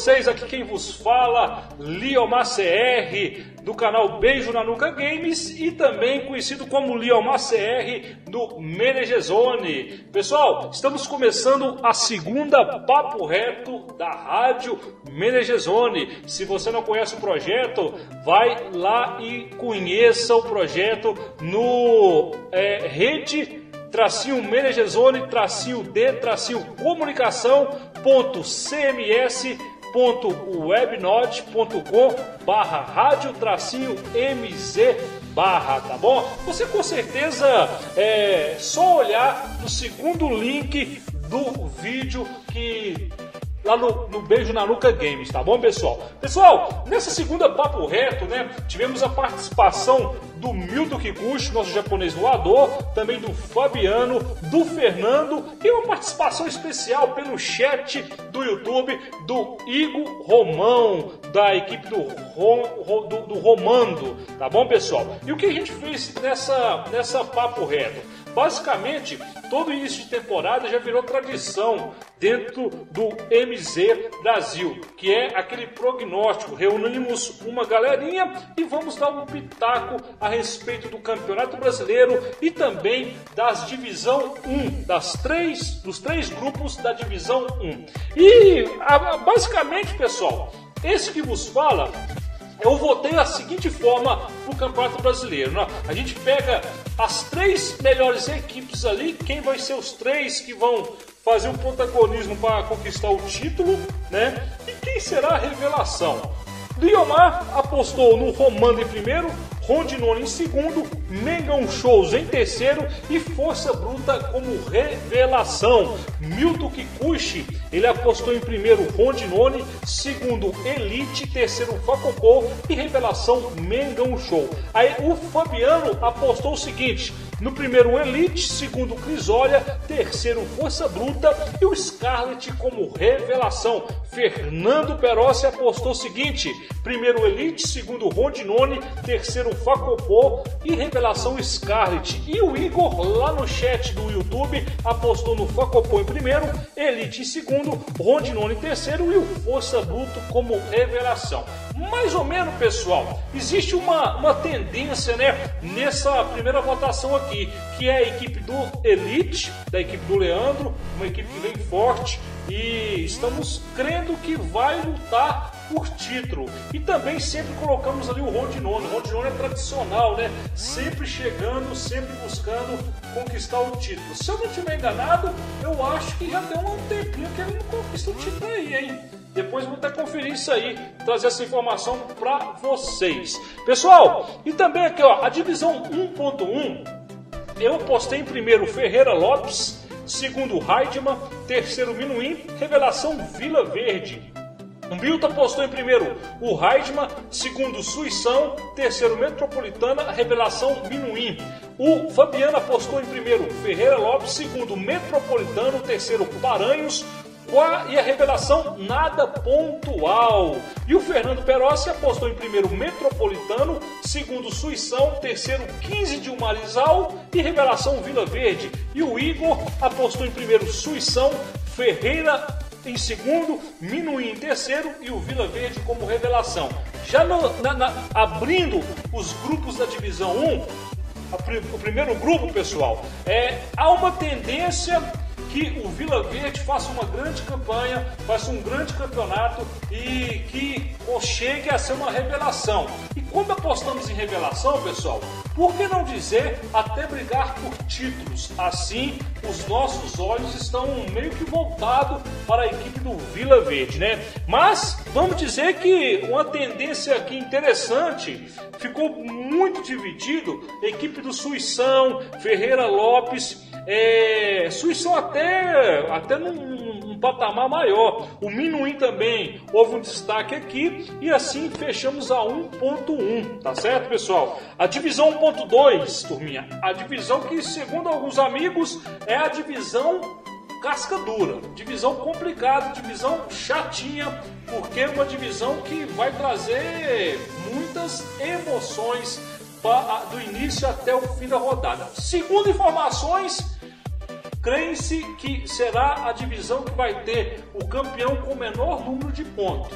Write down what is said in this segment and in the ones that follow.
vocês? Aqui quem vos fala, Liomar CR, do canal Beijo na Nuca Games e também conhecido como Liomar CR do Menegezone. Pessoal, estamos começando a segunda Papo Reto da Rádio Menegezone. Se você não conhece o projeto, vai lá e conheça o projeto no é, Rede tracinho Menegezone, tracinho D, tracinho comunicação, CMS, ponto webnode.com barra rádio tracinho MZ barra, tá bom? Você com certeza é só olhar no segundo link do vídeo que lá no, no, Beijo na Nuca Games, tá bom, pessoal? Pessoal, nessa segunda Papo Reto, né, tivemos a participação do Milton Kikuchi, nosso japonês voador, também do Fabiano, do Fernando e uma participação especial pelo chat do YouTube do Igor Romão, da equipe do, Rom, do, do Romando, tá bom, pessoal? E o que a gente fez nessa, nessa Papo Reto? Basicamente, todo início de temporada já virou tradição dentro do MZ Brasil, que é aquele prognóstico. Reunimos uma galerinha e vamos dar um pitaco a respeito do Campeonato Brasileiro e também das divisão 1, das três, dos três grupos da divisão 1. E basicamente, pessoal, esse que vos fala eu votei da seguinte forma para o Campeonato Brasileiro. Né? A gente pega as três melhores equipes ali, quem vai ser os três que vão fazer um protagonismo para conquistar o título, né? E quem será a revelação? Liomar apostou no Romano em primeiro, Rondinone em segundo, Mengão Shows em terceiro e Força Bruta como revelação. Milton Kikuchi, ele apostou em primeiro Rondinone, segundo Elite, terceiro Facopô e revelação Mengão Show. Aí o Fabiano apostou o seguinte: no primeiro Elite, segundo Crisólia, terceiro Força Bruta e o Scarlet como revelação. Fernando Perossi apostou o seguinte: primeiro Elite, segundo Rondinone, terceiro Facopô e revelação Scarlet. E o Igor lá no chat do YouTube apostou no Facopô em primeiro, Elite em segundo, Rondinone em terceiro e o Força Bruto como revelação. Mais ou menos, pessoal, existe uma, uma tendência né, nessa primeira votação aqui, que é a equipe do Elite, da equipe do Leandro, uma equipe vem forte e estamos crendo que vai lutar por título. E também sempre colocamos ali o Rondinone. O Rondinone é tradicional, né? Sempre chegando, sempre buscando conquistar o título. Se eu não estiver enganado, eu acho que já tem um tempinho que ele não conquista o título aí, hein? Depois vou até conferir isso aí, trazer essa informação para vocês. Pessoal, e também aqui, ó, a divisão 1.1, eu postei em primeiro Ferreira Lopes, segundo Heidman, terceiro Minuim, revelação Vila Verde. O Milton postou em primeiro o Heidman, segundo Suição, terceiro Metropolitana, revelação Minuim. O Fabiano apostou em primeiro Ferreira Lopes, segundo Metropolitano, terceiro Paranhos, e a revelação nada pontual. E o Fernando Perossi apostou em primeiro Metropolitano, segundo Suição, terceiro 15 de Umarizal e revelação Vila Verde. E o Igor apostou em primeiro Suição, Ferreira em segundo, Minuí em terceiro e o Vila Verde como revelação. Já no, na, na, abrindo os grupos da divisão 1, o primeiro grupo, pessoal, é, há uma tendência que o Vila Verde faça uma grande campanha, faça um grande campeonato e que chegue a ser uma revelação. E quando apostamos em revelação, pessoal, por que não dizer até brigar por títulos? Assim, os nossos olhos estão meio que voltados para a equipe do Vila Verde, né? Mas vamos dizer que uma tendência aqui interessante ficou muito dividido. Equipe do Suição, Ferreira Lopes é, Suição até, até num, patamar maior. O Minuim também houve um destaque aqui e assim fechamos a 1.1, tá certo, pessoal? A divisão 1.2, turminha, a divisão que, segundo alguns amigos, é a divisão casca dura, divisão complicada, divisão chatinha, porque é uma divisão que vai trazer muitas emoções do início até o fim da rodada. Segundo informações, crê-se que será a divisão que vai ter o campeão com menor número de pontos.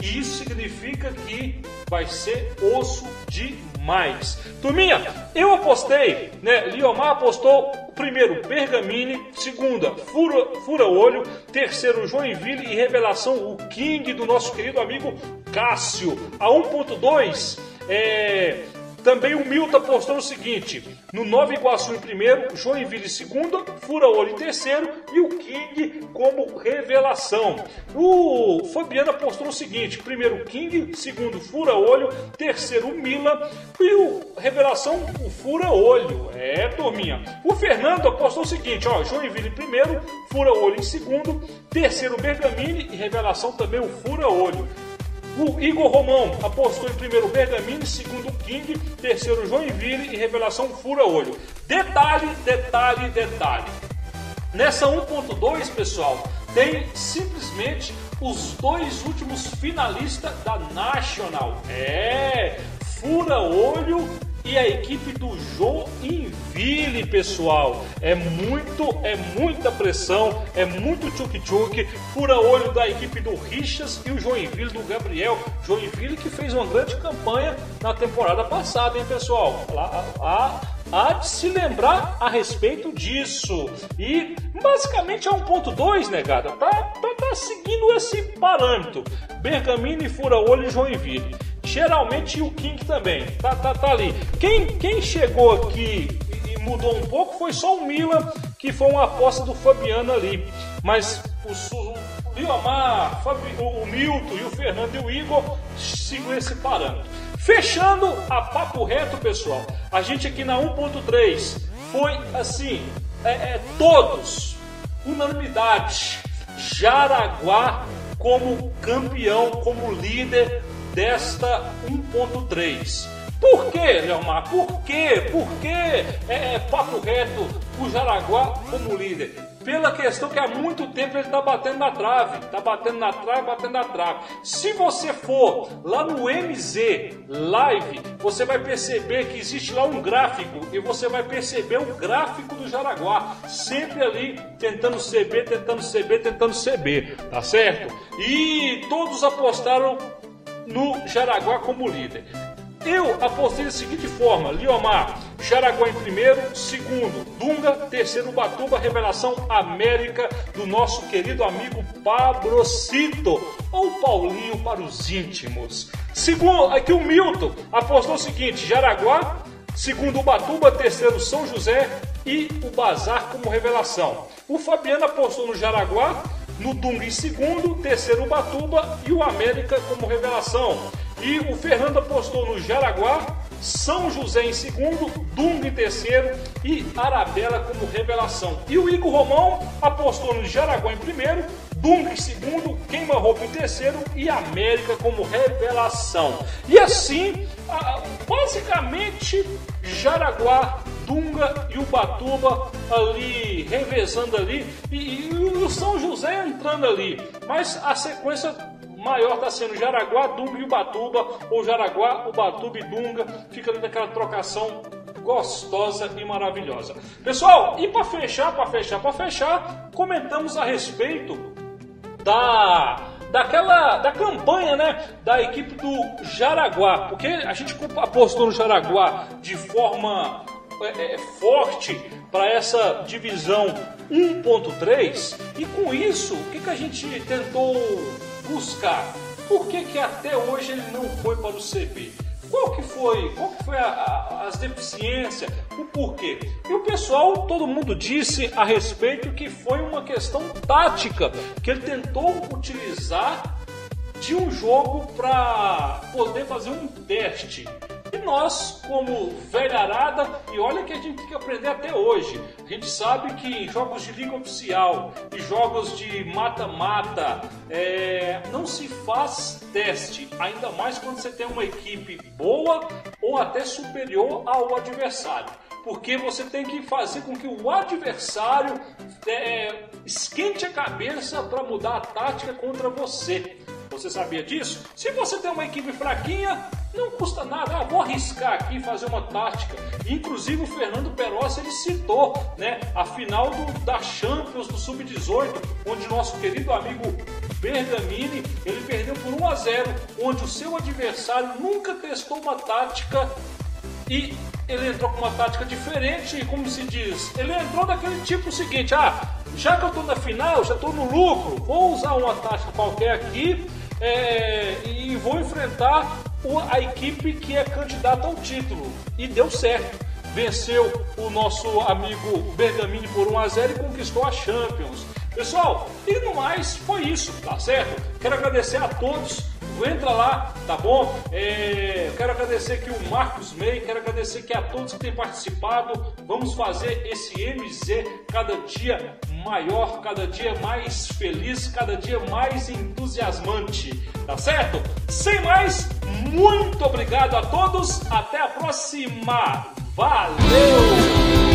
E isso significa que vai ser osso demais. Turminha, eu apostei, né? Liomar apostou primeiro Bergamini, segunda Fura, Fura Olho, terceiro Joinville e revelação o King do nosso querido amigo Cássio. A 1.2 é também o Milton postou o seguinte: no Nova Iguaçu em primeiro, Joinville em segundo, Fura-Olho em terceiro e o King como revelação. O Fabiano postou o seguinte: primeiro King, segundo Fura-Olho, terceiro Mila e o revelação o Fura-Olho. É, turminha. O Fernando apostou o seguinte: ó, Joinville em primeiro, Fura-Olho em segundo, terceiro Bergamini e revelação também o Fura-Olho. O Igor Romão apostou em primeiro Bergamini, segundo King, terceiro Joinville e revelação Fura Olho. Detalhe, detalhe, detalhe. Nessa 1.2, pessoal, tem simplesmente os dois últimos finalistas da National. É, Fura Olho e a equipe do Joinville, pessoal. É muito, é muita pressão, é muito tchuk-tchuk. Fura-olho da equipe do Richas e o Joinville do Gabriel. Joinville que fez uma grande campanha na temporada passada, hein, pessoal? Há, há de se lembrar a respeito disso. E basicamente é 1.2, negada. Tá, tá, tá seguindo esse parâmetro. Bergamini, Fura-olho e Joinville. Geralmente o King também, tá, tá, tá ali. Quem, quem chegou aqui e mudou um pouco foi só o Milan, que foi uma aposta do Fabiano ali. Mas o, Liomar, o, o Milton e o Fernando e o Igor sigam esse parâmetro. Fechando a papo reto, pessoal, a gente aqui na 1.3 foi assim, é, é, todos, unanimidade, Jaraguá como campeão, como líder desta 1.3. Por que, Leomar? Por quê? Por que é, é, papo reto o Jaraguá como líder? Pela questão que há muito tempo ele está batendo na trave, está batendo na trave, batendo na trave. Se você for lá no MZ Live, você vai perceber que existe lá um gráfico e você vai perceber o gráfico do Jaraguá, sempre ali tentando CB, tentando CB, tentando CB, tá certo? E todos apostaram no Jaraguá como líder. Eu apostei da seguinte forma: Liomar, Jaraguá em primeiro, segundo, Dunga, terceiro, Batuba, revelação América do nosso querido amigo Pabrocito, ou Paulinho para os íntimos. Segundo, aqui o Milton apostou o seguinte: Jaraguá, segundo, Batuba, terceiro, São José e o Bazar como revelação. O Fabiano apostou no Jaraguá, no Dunga em segundo, terceiro Batuba e o América como revelação. E o Fernando apostou no Jaraguá, São José em segundo, Dunga em terceiro e Arabella como revelação. E o Igor Romão apostou no Jaraguá em primeiro, Dunga em segundo, Queima-Roupa em terceiro e América como revelação. E assim, basicamente, Jaraguá Dunga e Ubatuba ali revezando ali e, e o São José entrando ali. Mas a sequência maior está sendo Jaraguá, Dunga e Ubatuba, ou Jaraguá, Ubatuba e Dunga, fica ali naquela trocação gostosa e maravilhosa. Pessoal, e para fechar, para fechar, para fechar, comentamos a respeito da daquela da campanha, né, da equipe do Jaraguá, porque a gente apostou no Jaraguá de forma é, é, forte para essa divisão 1.3 e com isso o que, que a gente tentou buscar? Por que, que até hoje ele não foi para o CB? Qual que foi, qual que foi a, a, as deficiências, o porquê? E o pessoal, todo mundo disse a respeito que foi uma questão tática, que ele tentou utilizar de um jogo para poder fazer um teste. E nós, como velharada, e olha que a gente tem que aprender até hoje, a gente sabe que em jogos de liga oficial e jogos de mata-mata é, não se faz teste, ainda mais quando você tem uma equipe boa ou até superior ao adversário porque você tem que fazer com que o adversário é, esquente a cabeça para mudar a tática contra você. Você sabia disso? Se você tem uma equipe fraquinha, não custa nada. Ah, vou arriscar aqui fazer uma tática Inclusive o Fernando Perossi ele citou né, a final do, da Champions do Sub-18, onde nosso querido amigo Bergamini ele perdeu por 1 a 0, onde o seu adversário nunca testou uma tática e ele entrou com uma tática diferente, como se diz, ele entrou daquele tipo seguinte, ah, já que eu estou na final, já estou no lucro, vou usar uma tática qualquer aqui é, e vou enfrentar a equipe que é candidata ao título. E deu certo. Venceu o nosso amigo Bergamini por 1 a 0 e conquistou a Champions. Pessoal, e no mais foi isso, tá certo? Quero agradecer a todos entra lá, tá bom? É, quero agradecer aqui o Marcos May, quero agradecer aqui a todos que têm participado. Vamos fazer esse MZ cada dia maior, cada dia mais feliz, cada dia mais entusiasmante, tá certo? Sem mais, muito obrigado a todos, até a próxima. Valeu!